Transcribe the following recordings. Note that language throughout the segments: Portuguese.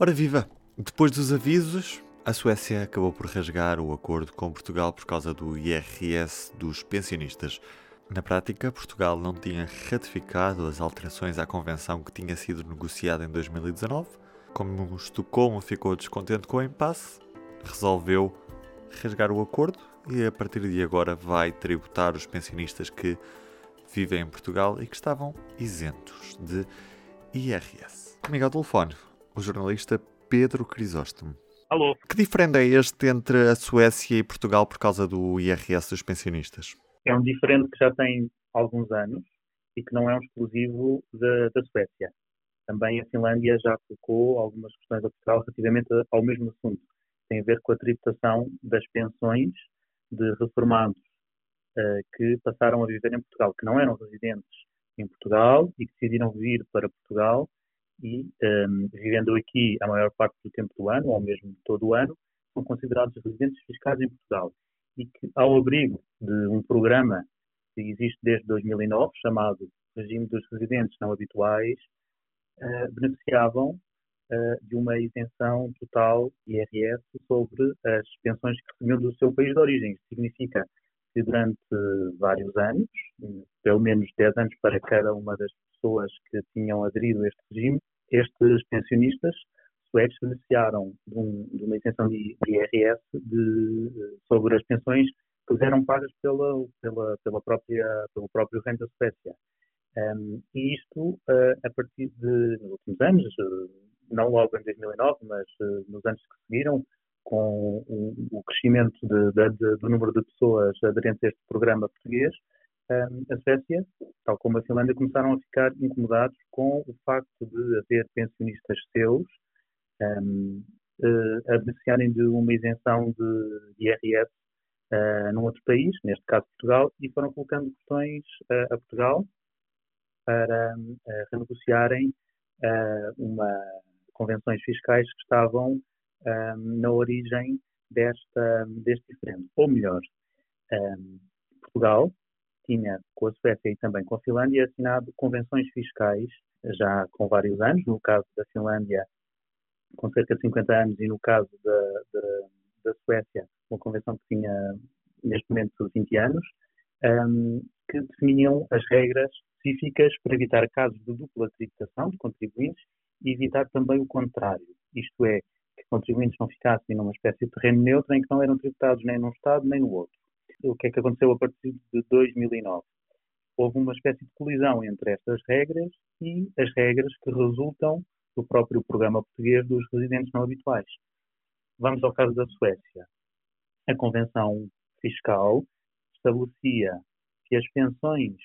Ora viva! Depois dos avisos, a Suécia acabou por rasgar o acordo com Portugal por causa do IRS dos pensionistas. Na prática, Portugal não tinha ratificado as alterações à convenção que tinha sido negociada em 2019. Como Estocolmo ficou descontente com o impasse, resolveu rasgar o acordo e a partir de agora vai tributar os pensionistas que vivem em Portugal e que estavam isentos de IRS. Comigo ao telefone, o jornalista Pedro Crisóstomo. Alô. Que diferente é este entre a Suécia e Portugal por causa do IRS dos pensionistas? É um diferente que já tem alguns anos e que não é um exclusivo da, da Suécia. Também a Finlândia já colocou algumas questões a Portugal relativamente ao mesmo assunto. Tem a ver com a tributação das pensões de reformados uh, que passaram a viver em Portugal, que não eram residentes em Portugal e que decidiram vir para Portugal e, um, vivendo aqui a maior parte do tempo do ano, ou mesmo todo o ano, são considerados residentes fiscais em Portugal e que, ao abrigo de um programa que existe desde 2009, chamado Regime dos Residentes Não Habituais, uh, beneficiavam uh, de uma isenção total IRS sobre as pensões que recebiam do seu país de origem. Isso significa que durante vários anos, pelo menos 10 anos para cada uma das pessoas que tinham aderido a este regime, estes pensionistas suecos beneficiaram de, um, de uma isenção de, de IRS de, sobre as pensões que eram pagas pela, pela, pela própria, pelo próprio Reino da Suécia. Um, e isto, uh, a partir de, nos últimos anos, uh, não logo em 2009, mas uh, nos anos que seguiram, com o, o crescimento de, de, do número de pessoas aderentes a este programa português, a Suécia, tal como a Finlândia, começaram a ficar incomodados com o facto de haver pensionistas seus um, uh, a beneficiarem de uma isenção de IRS uh, num outro país, neste caso Portugal, e foram colocando questões uh, a Portugal para renegociarem uma convenções fiscais que estavam na origem desta, deste diferendo. Ou melhor, Portugal tinha com a Suécia e também com a Finlândia assinado convenções fiscais já com vários anos, no caso da Finlândia com cerca de 50 anos e no caso da, da, da Suécia uma convenção que tinha neste momento 20 anos, um, que definiam as regras específicas para evitar casos de dupla tributação de contribuintes e evitar também o contrário, isto é, que contribuintes não ficassem numa espécie de terreno neutro em que não eram tributados nem num Estado nem no outro o que é que aconteceu a partir de 2009? Houve uma espécie de colisão entre estas regras e as regras que resultam do próprio programa português dos residentes não habituais. Vamos ao caso da Suécia. A Convenção Fiscal estabelecia que as pensões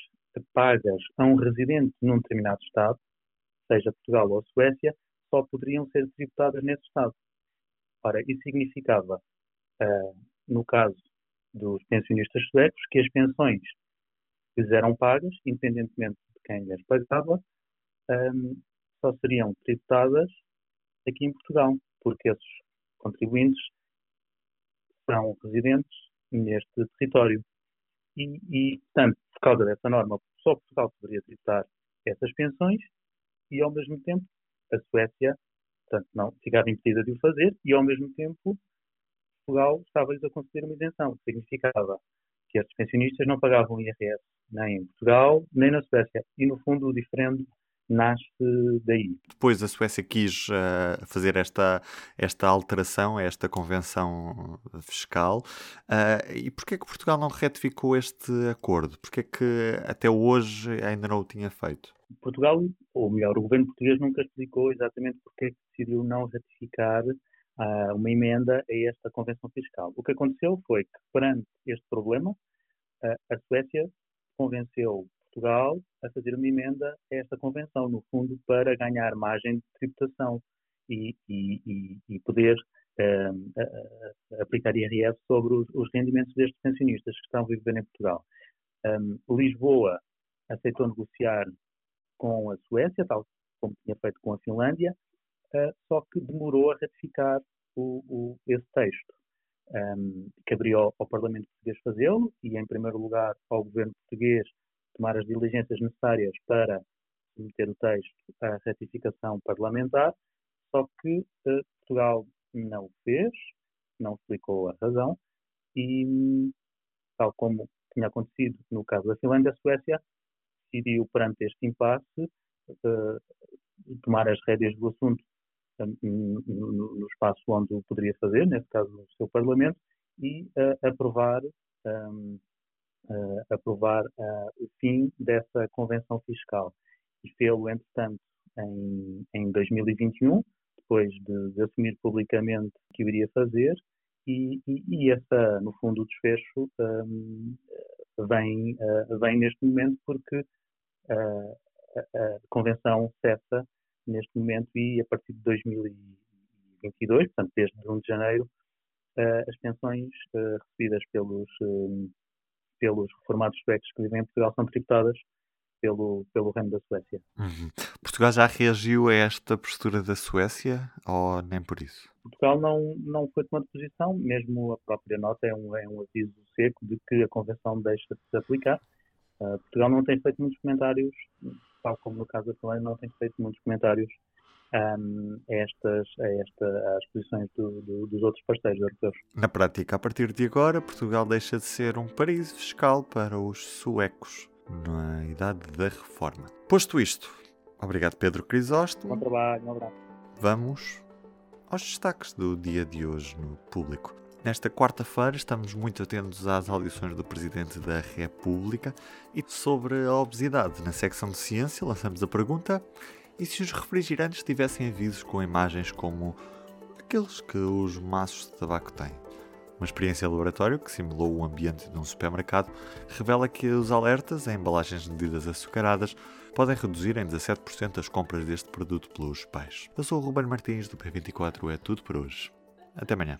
pagas a um residente num determinado Estado, seja Portugal ou Suécia, só poderiam ser tributadas nesse Estado. Ora, isso significava, uh, no caso dos pensionistas suecos que as pensões que eram pagas, independentemente de quem as pagava, um, só seriam tributadas aqui em Portugal, porque esses contribuintes são residentes neste território. E, e, portanto, por causa dessa norma, só Portugal poderia tributar essas pensões e, ao mesmo tempo, a Suécia, portanto, não ficava impedida de o fazer e, ao mesmo tempo, Portugal estava-lhes a conceder uma isenção, que significava que estes pensionistas não pagavam IRS nem em Portugal, nem na Suécia. E, no fundo, o diferendo nasce daí. Depois a Suécia quis uh, fazer esta, esta alteração, esta convenção fiscal. Uh, e porquê que Portugal não retificou este acordo? Porquê que até hoje ainda não o tinha feito? Portugal, ou melhor, o governo português nunca explicou exatamente porque é que decidiu não ratificar uh, uma emenda a esta convenção fiscal. O que aconteceu foi que, perante este problema, uh, a Suécia convenceu Portugal a fazer uma emenda a esta convenção, no fundo, para ganhar margem de tributação e, e, e poder uh, aplicar IRS sobre os, os, rendimentos destes pensionistas que estão a viver em Portugal. Um, Lisboa aceitou negociar com a Suécia, tal como tinha feito com a Finlândia, só que demorou a ratificar o, o, esse texto. Um, caberia ao, ao Parlamento Português fazê-lo e, em primeiro lugar, ao Governo Português tomar as diligências necessárias para submeter o texto à ratificação parlamentar, só que uh, Portugal não o fez, não explicou a razão e, tal como tinha acontecido no caso da Finlândia, a Suécia decidiu, perante este impasse, uh, tomar as rédeas do assunto no espaço onde o poderia fazer, nesse caso no seu Parlamento, e uh, aprovar, um, uh, aprovar uh, o fim dessa convenção fiscal. E fê-lo, entretanto, em, em 2021, depois de, de, assumir publicamente que o iria fazer, e, e, e essa, no fundo, o desfecho um, vem, vem neste momento porque a, a convenção cessa neste momento e a partir de 2022, portanto desde 1 de janeiro, uh, as pensões uh, recebidas pelos, uh, pelos reformados suecos que vivem em Portugal são tributadas pelo, pelo Reino da Suécia. Uhum. Portugal já reagiu a esta postura da Suécia ou nem por isso? Portugal não, não foi tomando posição, mesmo a própria nota é um, é um aviso seco de que a Convenção deixa de se aplicar. Uh, Portugal não tem feito muitos comentários tal como no caso da Finlândia, não tenho feito muitos comentários um, a, estas, a esta, às posições do, do, dos outros parceiros europeus. Na prática, a partir de agora, Portugal deixa de ser um paraíso fiscal para os suecos na idade da reforma. Posto isto, obrigado Pedro Crisóstomo. Bom trabalho, um abraço. Vamos aos destaques do dia de hoje no público. Nesta quarta-feira estamos muito atentos às audições do Presidente da República e sobre a obesidade. Na secção de ciência lançamos a pergunta: e se os refrigerantes tivessem avisos com imagens como aqueles que os maços de tabaco têm? Uma experiência de laboratório que simulou o ambiente de um supermercado revela que os alertas em embalagens de medidas açucaradas podem reduzir em 17% as compras deste produto pelos pais. Eu sou o Ruben Martins do P24, é tudo por hoje. Até amanhã.